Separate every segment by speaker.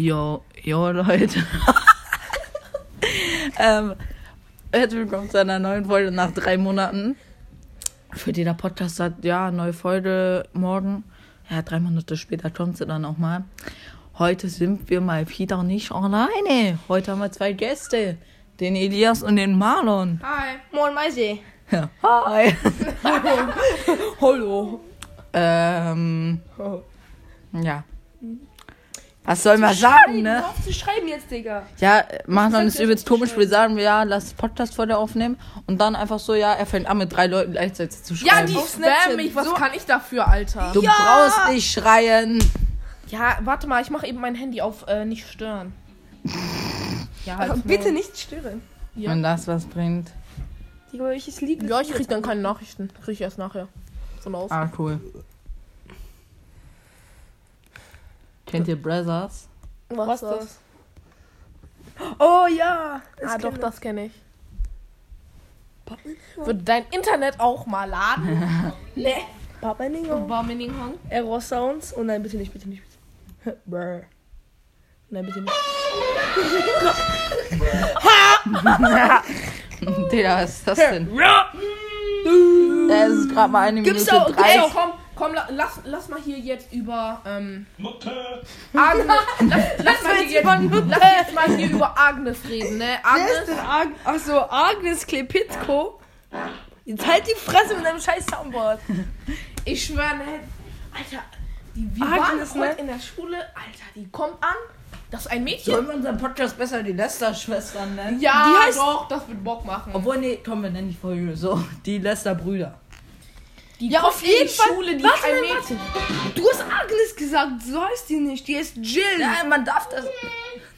Speaker 1: Jo, jo, Leute. ähm, herzlich willkommen zu einer neuen Folge nach drei Monaten. Für die der Podcast hat, ja, neue Folge morgen. Ja, drei Monate später kommt sie dann auch mal. Heute sind wir mal wieder nicht alleine. Heute haben wir zwei Gäste. Den Elias und den Marlon.
Speaker 2: Hi.
Speaker 3: Moin Meisi.
Speaker 1: Ja. Hi.
Speaker 3: Hallo.
Speaker 1: ähm, ja. Was soll man sagen, ne?
Speaker 3: Auf zu schreiben jetzt, Digga.
Speaker 1: Ja,
Speaker 3: Das
Speaker 1: ist
Speaker 3: ist
Speaker 1: übelst komisch. Wir sagen, ja, lass Podcast-Folge aufnehmen. Und dann einfach so, ja, er fängt an, mit drei Leuten gleichzeitig zu
Speaker 2: Ja,
Speaker 1: schreiben.
Speaker 2: die
Speaker 3: Auf
Speaker 2: spammen
Speaker 3: Snapchat.
Speaker 2: mich. Was
Speaker 3: So-
Speaker 2: kann ich dafür, Alter?
Speaker 1: du
Speaker 3: Ja!
Speaker 1: brauchst nicht schreien.
Speaker 2: Ja, warte mal. Ich mache eben mein Handy auf äh, nicht stören. Ja,
Speaker 3: Aber
Speaker 2: halt.
Speaker 3: bitte nicht stören.
Speaker 2: Ja.
Speaker 1: Wenn das was bringt.
Speaker 3: Digga, welches Lied
Speaker 2: Ja, ich krieg dann keine Nachrichten. Krieg ich erst nachher. Von aus.
Speaker 1: Ah, cool. Kennt ihr Brothers?
Speaker 3: Was, ist das? Oh ja.
Speaker 2: ah, doch, das kenne ich. Wird dein Internet auch mal laden?
Speaker 3: Ningo.
Speaker 2: Barmeninghang.
Speaker 3: Error Sounds. Oh nein, bitte nicht, bitte nicht. Bitte. Brr. Nein, bitte nicht.
Speaker 1: Digga, was ist das denn? Das ist gerade mal eine
Speaker 3: Gibt's
Speaker 1: Minute
Speaker 3: auch-
Speaker 1: drei.
Speaker 2: Ey, komm, komm, la, lass, lass mal hier jetzt über ähm, Agnes, lass, lass, mal hier jetzt, lass jetzt mal hier über Agnes reden, ne?
Speaker 3: Wer ist
Speaker 2: Agnes,
Speaker 3: denn Ag Achso, Agnes Klepitko. Jetzt halt die Fresse mit deinem scheiß Soundboard.
Speaker 2: ich schwöre, ne? Alter, die, wir
Speaker 3: Agnes,
Speaker 2: waren heute
Speaker 3: ne?
Speaker 2: in der Schule, Alter, die kommt an, das ist ein Mädchen.
Speaker 1: Sollen wir unseren Podcast besser die Lester-Schwestern nennen?
Speaker 2: Ja,
Speaker 3: Die heißt-
Speaker 2: doch, das wird Bock machen.
Speaker 1: Obwohl, nee, komm, wir nennen die Folge so. Die Lester-Brüder.
Speaker 2: Die
Speaker 3: Ja, auf jeden Fall.
Speaker 2: Schule, die
Speaker 3: Warte
Speaker 2: ein Mädchen.
Speaker 3: Du hast Agnes gesagt, so heißt die nicht. Die ist Jill.
Speaker 1: Ja, man darf das.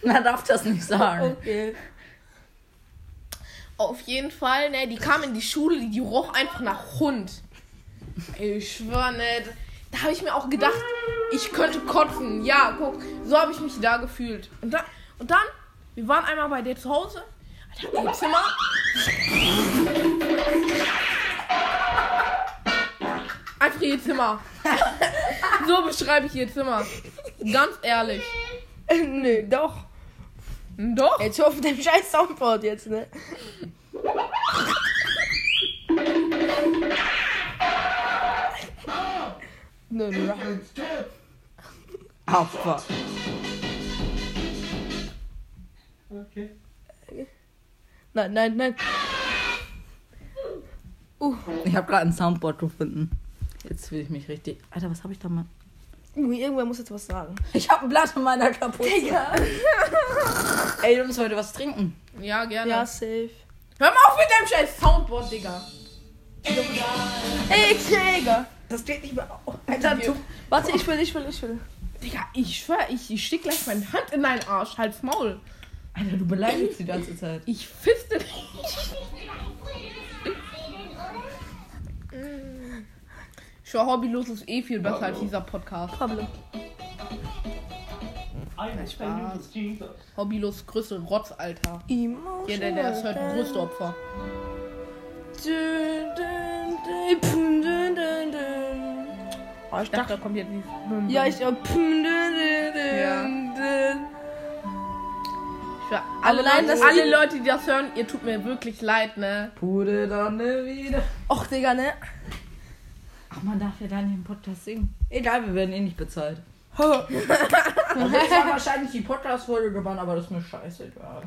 Speaker 1: Man darf das nicht sagen.
Speaker 3: Okay.
Speaker 2: Auf jeden Fall, ne, die kam in die Schule, die, roch einfach nach Hund. Ich schwöre, ne, da habe ich mir auch gedacht, ich könnte kotzen. Ja, guck, so habe ich mich da gefühlt. Und dann, und dann, wir waren einmal bei dir zu Hause. Alter, ihr Zimmer. Einfach ihr Zimmer. so beschreibe ich ihr Zimmer. Ganz ehrlich.
Speaker 3: Nö, doch.
Speaker 2: Doch.
Speaker 3: Jetzt hör auf mit dem scheiß Soundboard jetzt, ne? Nö, nö.
Speaker 1: Opfer.
Speaker 3: Nein, nein, nein.
Speaker 1: Ich habe gerade ein Soundboard gefunden. Jetzt will ich mich richtig. Alter, was habe ich da mal?
Speaker 3: Irgendwer muss jetzt was sagen.
Speaker 1: Ich habe ein Blatt in meiner Kapuze. Ey, du musst heute was trinken.
Speaker 2: Ja, gerne.
Speaker 3: Ja, safe.
Speaker 2: Hör mal auf mit deinem scheiß Soundboard, Digga.
Speaker 3: Ey, Digga.
Speaker 1: Das geht nicht mehr auf. Alter, du.
Speaker 3: Warte, ich will, ich will, ich will.
Speaker 2: Digga, ich schwör, ich, ich steck gleich meine Hand in deinen Arsch. Halt's Maul.
Speaker 1: Alter, du beleidigst die ganze Zeit.
Speaker 2: Ich fiste dich. Ich schwör, hobbylos ist eh viel besser als dieser Podcast.
Speaker 3: Pablo.
Speaker 2: Spaß. Hobbylos größte Rotz, Alter.
Speaker 3: Emotional.
Speaker 2: Ja, der, der ist halt größte Opfer. Oh, ich dachte, da kommt jetzt dieses.
Speaker 3: Ja, ich dün,
Speaker 2: Ja. alle, Leute,
Speaker 3: das
Speaker 2: alle Leute, die das hören, ihr tut mir wirklich leid, ne?
Speaker 1: Pude dann wieder.
Speaker 3: Och, Digga, ne?
Speaker 1: Ach, man darf ja da nicht im Podcast singen. Egal, wir werden eh nicht bezahlt.
Speaker 3: Ho.
Speaker 1: Also ich war wahrscheinlich die Podcast-Folge gewonnen, aber das ist mir scheißegal.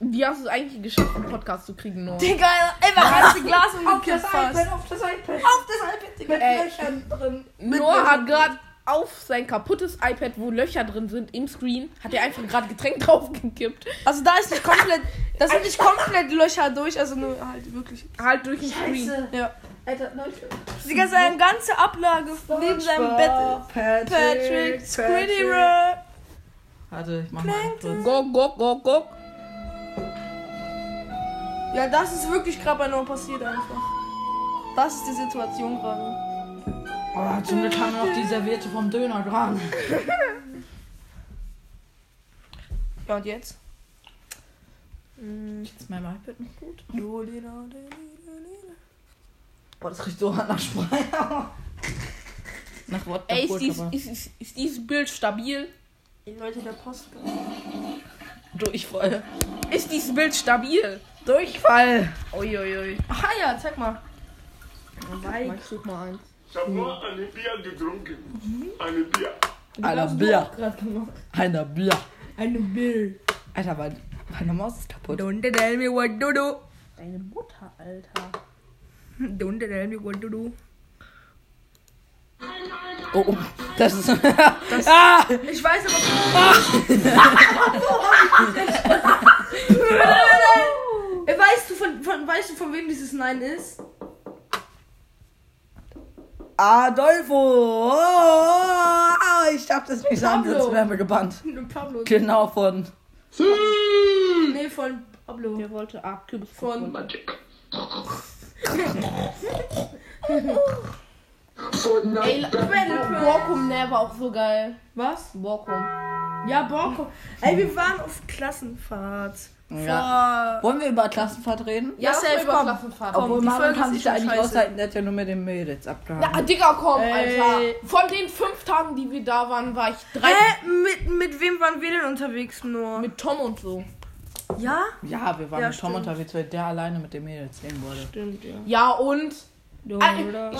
Speaker 2: Wie hast du es eigentlich geschafft, einen Podcast zu kriegen, Noah?
Speaker 3: Digga, einfach ganze Glas umgekippt
Speaker 1: auf
Speaker 3: fast.
Speaker 1: das iPad, auf das iPad. Mit
Speaker 2: Ey.
Speaker 1: Löchern drin. Mit
Speaker 2: Noah hat gerade auf sein kaputtes iPad, wo Löcher drin sind, im Screen, hat er einfach gerade Getränk draufgekippt.
Speaker 3: Also da ist nicht komplett, da sind nicht komplett Löcher durch, also nur halt wirklich.
Speaker 2: Halt durch den Screen.
Speaker 1: Scheiße.
Speaker 3: Ja.
Speaker 1: Alter, Leute.
Speaker 3: Digga, seine ganze Ablage neben seinem Bett.
Speaker 1: Patrick,
Speaker 3: Patrick, Squiddy Rock.
Speaker 1: Warte, ich mach mal kurz.
Speaker 2: Go, go, go, go.
Speaker 3: Ja, das ist wirklich gerade bei Noah passiert einfach. Das ist die Situation gerade.
Speaker 1: Oh, zum Glück haben wir noch die Serviette vom Döner dran.
Speaker 3: Ja, und jetzt?
Speaker 1: Ist mein iPad noch gut?
Speaker 3: Boah,
Speaker 1: das riecht so hart nach Sprei. nach Wodka
Speaker 2: Ey, ist, dies, ist, ist, ist dieses Bild stabil?
Speaker 3: Leute, der Post.
Speaker 1: Durchfall.
Speaker 2: Ist dieses Bild stabil?
Speaker 1: Durchfall.
Speaker 2: Uiuiui.
Speaker 3: Ah ja, zeig mal.
Speaker 2: Ich such mal eins.
Speaker 4: Ich habe nur eine Bier getrunken. Eine Bier.
Speaker 1: Einer Bier. Einer Bier.
Speaker 3: Eine Bill.
Speaker 1: Alter, mein, meine Maus ist kaputt.
Speaker 3: Don't tell me what to do.
Speaker 2: Deine Mutter, Alter.
Speaker 3: Don't tell me what to do.
Speaker 1: Oh, oh. Das ist. ah!
Speaker 3: Ich weiß aber. Äh, weißt du von, von weißt du von wem dieses Nein ist?
Speaker 1: Adolfo! Oh, ich darf das nicht
Speaker 3: Pablo.
Speaker 1: sonst werden wir gebannt.
Speaker 3: Pablo.
Speaker 1: Genau von.
Speaker 3: Nee, von Pablo.
Speaker 2: Der wollte A, Kürbis
Speaker 3: Von
Speaker 4: Magic.
Speaker 2: Ey, Borkum, ne, war auch so geil.
Speaker 3: was?
Speaker 2: Borkum.
Speaker 3: Ja, Borko. Ey, wir waren auf Klassenfahrt.
Speaker 1: Ja. Wollen wir über Klassenfahrt reden?
Speaker 3: Ja,
Speaker 2: mal
Speaker 3: safe,
Speaker 2: über
Speaker 3: komm.
Speaker 2: Klassenfahrt
Speaker 3: Komm,
Speaker 2: reden.
Speaker 1: Obwohl Marvin kann sich da
Speaker 3: schon
Speaker 1: eigentlich
Speaker 3: scheiße.
Speaker 1: aushalten, der hat ja nur mit den Mädels abgehangen.
Speaker 2: Ja, Digga, komm,
Speaker 3: Ey.
Speaker 2: Alter. Von den fünf Tagen, die wir da waren, war ich drei
Speaker 3: Hä? Mit, mit wem waren wir denn unterwegs nur?
Speaker 2: mit Tom und so.
Speaker 3: Ja?
Speaker 1: Ja, wir waren
Speaker 3: Ja,
Speaker 1: mit Tom
Speaker 3: stimmt.
Speaker 1: unterwegs, weil der alleine mit den Mädels sehen wollte.
Speaker 3: Stimmt, ja.
Speaker 2: Ja, und Ah, ich schwör,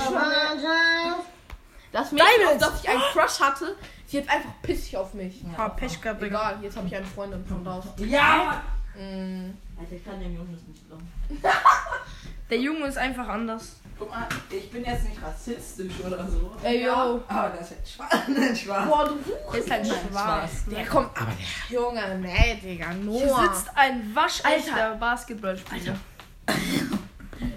Speaker 2: das Mädchen, auf das ich einen Crush hatte, ist jetzt einfach pissig auf mich.
Speaker 3: Ah, Pech gehabt.
Speaker 2: Egal, jetzt habe ich eine Freundin von raus.
Speaker 1: Ja!
Speaker 2: Mm.
Speaker 1: Alter, ich kann dem Jungs nicht glauben.
Speaker 3: Der Junge ist einfach anders.
Speaker 1: Guck mal, ich bin jetzt nicht rassistisch oder so.
Speaker 2: Ey, yo.
Speaker 1: Aber das ist jetzt Spaß. Spaß.
Speaker 2: Boah, du
Speaker 3: Der ist halt schwarz.
Speaker 1: Spaß.
Speaker 2: Der kommt, aber der Junge, nee, Digga,
Speaker 3: Hier
Speaker 2: Noah.
Speaker 3: sitzt ein waschechter Basketballspieler.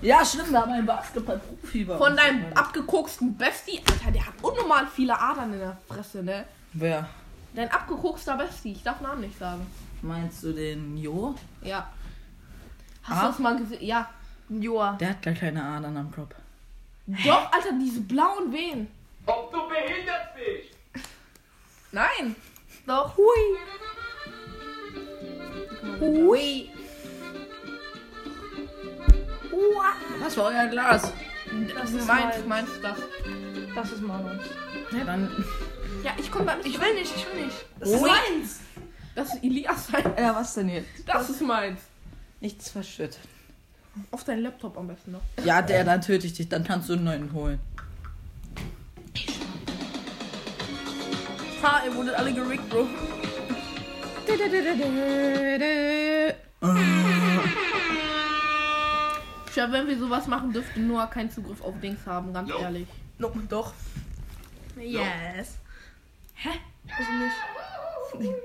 Speaker 1: Ja, stimmt, wir haben einen Basketball-Profi bei
Speaker 2: Von
Speaker 1: uns.
Speaker 2: deinem abgekoksten Bestie, Alter, der hat unnormal viele Adern in der Fresse, ne?
Speaker 1: Wer?
Speaker 2: Dein abgekokster Bestie, ich darf Namen nicht sagen.
Speaker 1: Meinst du den Jo?
Speaker 2: Ja. Hast
Speaker 1: Ah.
Speaker 2: du das mal gesehen? Ja.
Speaker 3: Joa.
Speaker 1: Der hat gar keine Adern am Kopf.
Speaker 2: Doch, Alter, diese blauen Wehen.
Speaker 4: Ob du behindert bist?
Speaker 2: Nein.
Speaker 3: Doch. Hui.
Speaker 1: Ui. Was war euer Glas?
Speaker 2: Das ist meins, meins das.
Speaker 3: Das ist Marlons.
Speaker 1: Ja, dann.
Speaker 2: Ja, ich komm dann.
Speaker 3: Ich will nicht, ich will nicht. Das
Speaker 1: Ui.
Speaker 3: ist meins.
Speaker 2: Das ist Elias sein.
Speaker 1: Ja, was denn jetzt?
Speaker 2: Das ist meins.
Speaker 1: Nichts verschüttet.
Speaker 2: Auf deinen Laptop am besten noch.
Speaker 1: Ja, der, dann töte ich dich, dann kannst du einen neuen holen.
Speaker 3: Ha, ihr wurdet alle gerickt, Bro.
Speaker 2: Ja, wenn wir sowas machen, dürfte Noah keinen Zugriff auf Dings haben, ganz ehrlich.
Speaker 3: No, doch. Yes. Hä? Also nicht.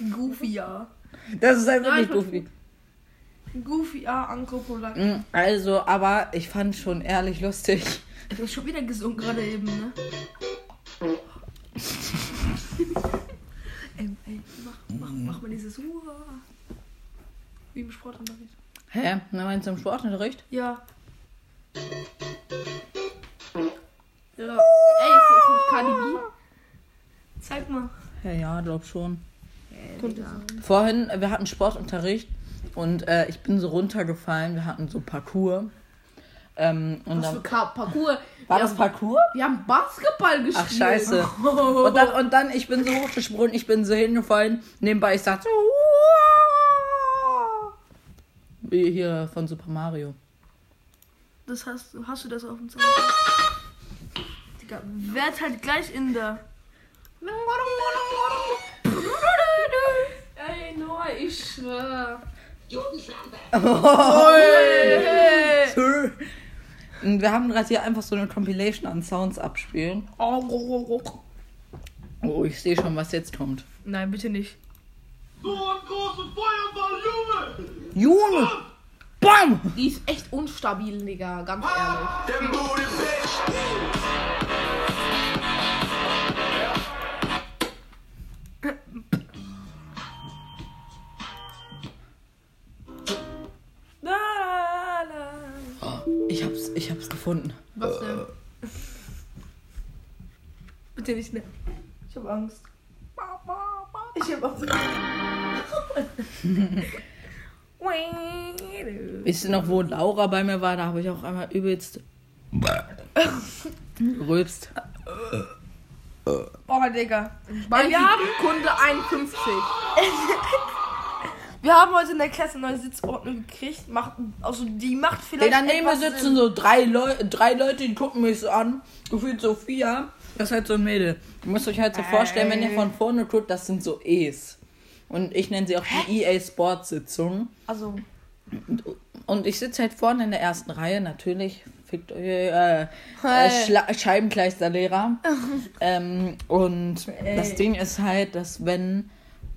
Speaker 3: Goofy, ja.
Speaker 1: Das ist halt
Speaker 2: Nein,
Speaker 1: wirklich
Speaker 2: ich
Speaker 1: goofy.
Speaker 3: Goofy, ja, Anko Polak.
Speaker 1: Mm, Also, aber ich fand schon ehrlich lustig.
Speaker 3: Du hast schon wieder gesungen gerade eben, ne? ähm, ey, mach, mach, mach mal dieses Uah. Wie im Sportunterricht.
Speaker 1: Hä? Na, meinst du im Sportunterricht?
Speaker 3: Ja.
Speaker 2: Ja. Ey, ist das nicht Cardi B?
Speaker 3: Zeig mal.
Speaker 1: Ja, ja, glaub schon.
Speaker 3: Sein.
Speaker 1: Vorhin, wir hatten Sportunterricht und äh, ich bin so runtergefallen. Wir hatten so Parcours. Ähm, und
Speaker 2: Was
Speaker 1: dann,
Speaker 2: Parcours?
Speaker 1: war
Speaker 2: wir
Speaker 1: das
Speaker 2: haben,
Speaker 1: Parcours?
Speaker 2: Wir haben Basketball gespielt.
Speaker 1: Ach, scheiße. Und dann, und dann, ich bin so hochgesprungen, ich bin so hingefallen. Nebenbei, ich sag so, "Uah." wie hier von Super Mario.
Speaker 3: Das hast, du- hast du das auf dem Zahn? Digga, werd halt gleich in der.
Speaker 2: Ey, Noah, ich schwör.
Speaker 1: Und wir haben gerade hier einfach so eine Compilation an Sounds abspielen. Oh, ich sehe schon, was jetzt kommt.
Speaker 3: Nein, bitte nicht.
Speaker 4: So ein großer Feuerball, Junge!
Speaker 1: Junge! Bam!
Speaker 2: Die ist echt unstabil, Digga, ganz ehrlich.
Speaker 3: Angst. Ich hab Angst.
Speaker 1: Wisst ihr noch, wo Laura bei mir war? Da habe ich auch einmal übelst gerülpst.
Speaker 3: Oh, Digga. Ey, wir haben,
Speaker 2: Kunde 51.
Speaker 3: wir haben heute in der Klasse eine neue Sitzordnung gekriegt. Macht, also die macht vielleicht.
Speaker 1: Ey, daneben sitzen
Speaker 3: Sinn.
Speaker 1: so drei, Leu drei Leute, die gucken mich so an. Gefühlt Sophia. Das ist halt so ein Mädel. Ihr müsst euch halt so vorstellen, wenn ihr von vorne guckt, das sind so E's. Und ich nenne sie auch die EA Sports Sitzung.
Speaker 3: Also,
Speaker 1: Und ich sitze halt vorne in der ersten Reihe, natürlich. Fickt euch, äh, äh, Schla- Scheibenkleisterlehrer. ähm, und das Ding ist halt, dass wenn,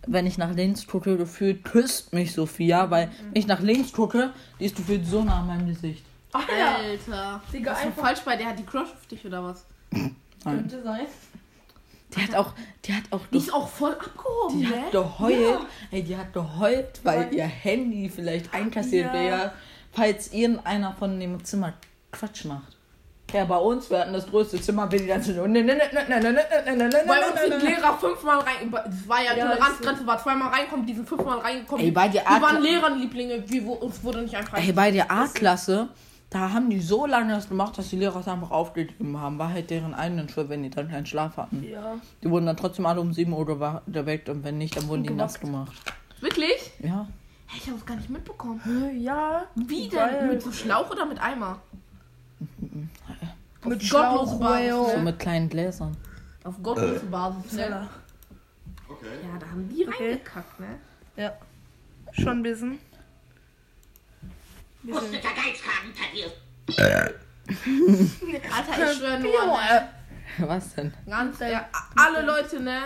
Speaker 1: wenn ich nach links gucke, gefühlt küsst mich Sophia, weil wenn ich nach links gucke, die ist gefühlt so nah an meinem Gesicht.
Speaker 2: Alter.
Speaker 3: Digga,
Speaker 2: Was ist denn
Speaker 3: einfach.
Speaker 2: falsch bei der? Hat die Crush auf dich oder was?
Speaker 1: sein.
Speaker 3: Könnte sein.
Speaker 1: Die hat auch, die hat auch.
Speaker 2: Die ist auch voll abgehoben,
Speaker 1: Die
Speaker 2: ne?
Speaker 1: hat geheult, ja. ey, die hat geheult, weil, weil ihr Handy vielleicht einkassiert
Speaker 3: ja.
Speaker 1: wäre, falls irgendeiner von dem Zimmer Quatsch macht. Ja, bei uns, wir hatten das größte Zimmer, wir die ganze Zeit.
Speaker 2: Bei uns sind Lehrer fünfmal rein. Das war ja,
Speaker 3: ja
Speaker 2: Toleranzgrenze, war zweimal reinkommen, die sind fünfmal reingekommen.
Speaker 1: Ey, bei der A
Speaker 2: die waren Lehrerlieblinge, wie, uns wurde nicht einfach.
Speaker 1: Ey, bei der A-Klasse da haben die so lange das gemacht, dass die Lehrer es einfach aufgegeben haben. War halt deren eigenen Schuld, wenn die dann keinen Schlaf hatten.
Speaker 3: Ja.
Speaker 1: Die wurden dann trotzdem alle um 7 Uhr geweckt und wenn nicht, dann wurden die nass gemacht.
Speaker 2: Wirklich?
Speaker 1: Ja.
Speaker 2: Hey, ich habe es gar nicht mitbekommen.
Speaker 3: Ja.
Speaker 2: Wie denn?
Speaker 3: Geil.
Speaker 2: Mit so Schlauch oder mit Eimer?
Speaker 3: Mit
Speaker 2: Auf
Speaker 3: Schlauch,
Speaker 2: gottlose Basis,
Speaker 3: Whale.
Speaker 1: So
Speaker 2: ne?
Speaker 1: mit kleinen Gläsern.
Speaker 2: Auf gottlose Basis, ne?
Speaker 4: Okay.
Speaker 2: Ja, da haben die
Speaker 3: Okay.
Speaker 2: reingekackt, ne?
Speaker 3: Ja. Schon ein bisschen. Bisschen.
Speaker 2: Alter, ich schwöre nur, ne?
Speaker 1: Was denn?
Speaker 2: Ganz, ja, alle Leute, ne?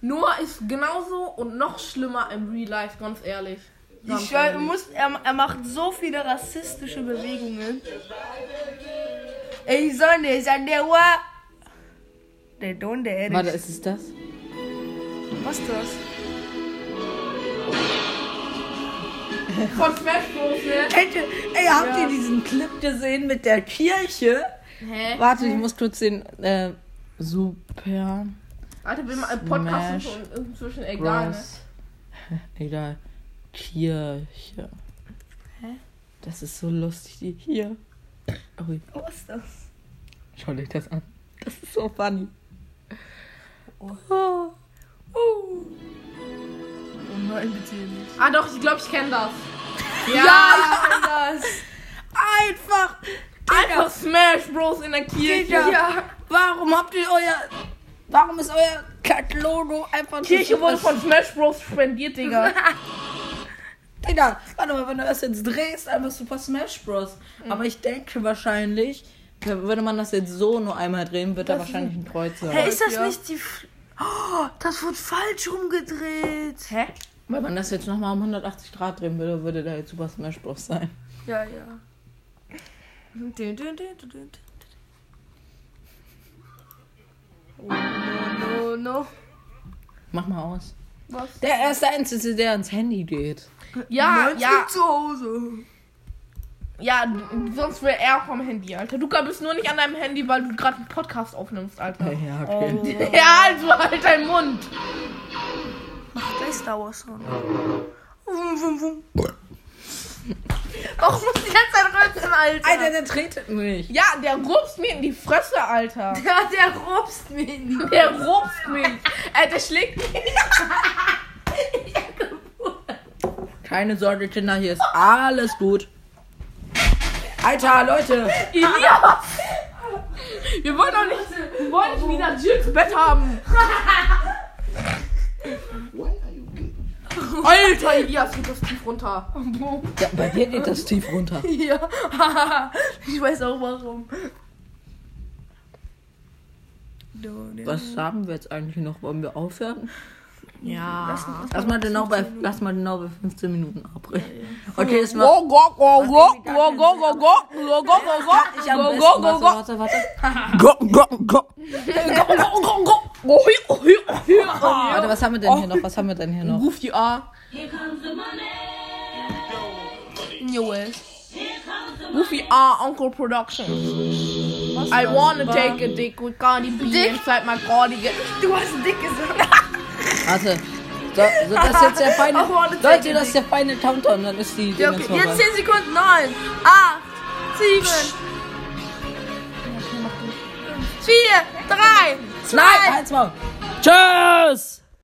Speaker 2: Noah ist genauso und noch schlimmer im Real Life, ganz ehrlich. Ganz
Speaker 3: Ich schwör, du
Speaker 2: ehrlich.
Speaker 3: musst, er, er macht so viele rassistische Bewegungen. Ey, Sonne, ist an der Uhr. Der Don, der.
Speaker 1: Warte, ist es das?
Speaker 3: Was ist das?
Speaker 2: Von Smash Bros, ne?
Speaker 1: Kennt ihr, ey, habt ihr diesen Clip gesehen mit der Kirche?
Speaker 2: Hä?
Speaker 1: Warte, ich muss kurz den, äh, super
Speaker 2: Alter, wir machen Podcast
Speaker 1: Smash
Speaker 2: und inzwischen egal, ne?
Speaker 1: Egal. Kirche. Hä? Das ist so lustig, die hier. Ui,
Speaker 3: Was ist das?
Speaker 1: schau dich das an. Das ist so funny. Oh.
Speaker 3: Oh nein, bitte nicht.
Speaker 2: Ah doch, ich glaube, ich kenne das.
Speaker 3: Ja, ich kenn das.
Speaker 1: Einfach!
Speaker 2: Einfach Smash Bros in der Kirche.
Speaker 1: Digga, Warum habt ihr euer. Warum ist euer Kack-Logo einfach
Speaker 2: Kirche
Speaker 1: so
Speaker 2: wurde von Smash Bros spendiert, Digga.
Speaker 1: Digga, warte mal, wenn du das jetzt drehst, einfach Super Smash Bros. Aber ich denke wahrscheinlich, würde man das jetzt so nur einmal drehen, wird da wahrscheinlich ein Kreuz sein.
Speaker 3: Hey, ist das
Speaker 2: Ja.
Speaker 3: nicht die. F oh, das wird falsch rumgedreht.
Speaker 2: Hä?
Speaker 1: Wenn man das jetzt nochmal um 180 Grad drehen würde, würde da jetzt Super Smash Bros. sein.
Speaker 3: Ja, ja. Oh, no, no, no.
Speaker 1: Mach mal aus.
Speaker 3: Was?
Speaker 1: Der erste Einzige, der ans Handy geht.
Speaker 2: Ja,
Speaker 3: du
Speaker 2: ja,
Speaker 3: zu Hause.
Speaker 2: ja, sonst wäre er vom Handy, Alter. Du bist nur nicht an deinem Handy, weil du gerade einen Podcast aufnimmst, Alter.
Speaker 1: Ja, okay.
Speaker 2: Ja, also halt deinen Mund.
Speaker 3: Star Wars Sound. Wum, wum, wum. Warum muss die ganze Zeit rülpsen, Alter?
Speaker 1: Alter, der tretet mich.
Speaker 2: Ja, der rupst mir in die Fresse, Alter.
Speaker 3: Ja, der rupst mir in die
Speaker 2: Der rupst mich. Äh, der schlägt mich.
Speaker 1: Keine Sorge, Kinder, hier ist alles gut. Alter, Leute.
Speaker 2: Elias. Wir wollen doch nicht, wir wollen nicht wieder Jills Bett haben. Alter, Elias, geht das tief runter.
Speaker 1: Ja, bei dir geht das tief runter.
Speaker 3: Ja, ich weiß auch warum.
Speaker 1: Was haben wir jetzt eigentlich noch? Wollen wir aufhören?
Speaker 2: Ja.
Speaker 1: Lass mal genau bei, lass mal genau bei 15 Minuten abbrechen. Okay,
Speaker 2: jetzt
Speaker 1: mal.
Speaker 2: go, go, go, go, go, go, Go, go, go.
Speaker 1: Warte, was haben wir denn hier noch? Was haben wir denn hier noch?
Speaker 2: Ruf die A.
Speaker 3: Joel.
Speaker 2: Goofy R Uncle Productions. I wanna take a dick with Cardi B
Speaker 3: Dick?
Speaker 2: inside my cardigan.
Speaker 3: Du hast dick gesagt.
Speaker 1: Warte. So, so das ist jetzt der feine. Leute, das ist der feine Countdown, dann ist die
Speaker 3: Ja, okay. Jetzt 10 Sekunden. 9, 8, 7, 4, 3, zwei.
Speaker 1: Nein, zwei. Tschüss!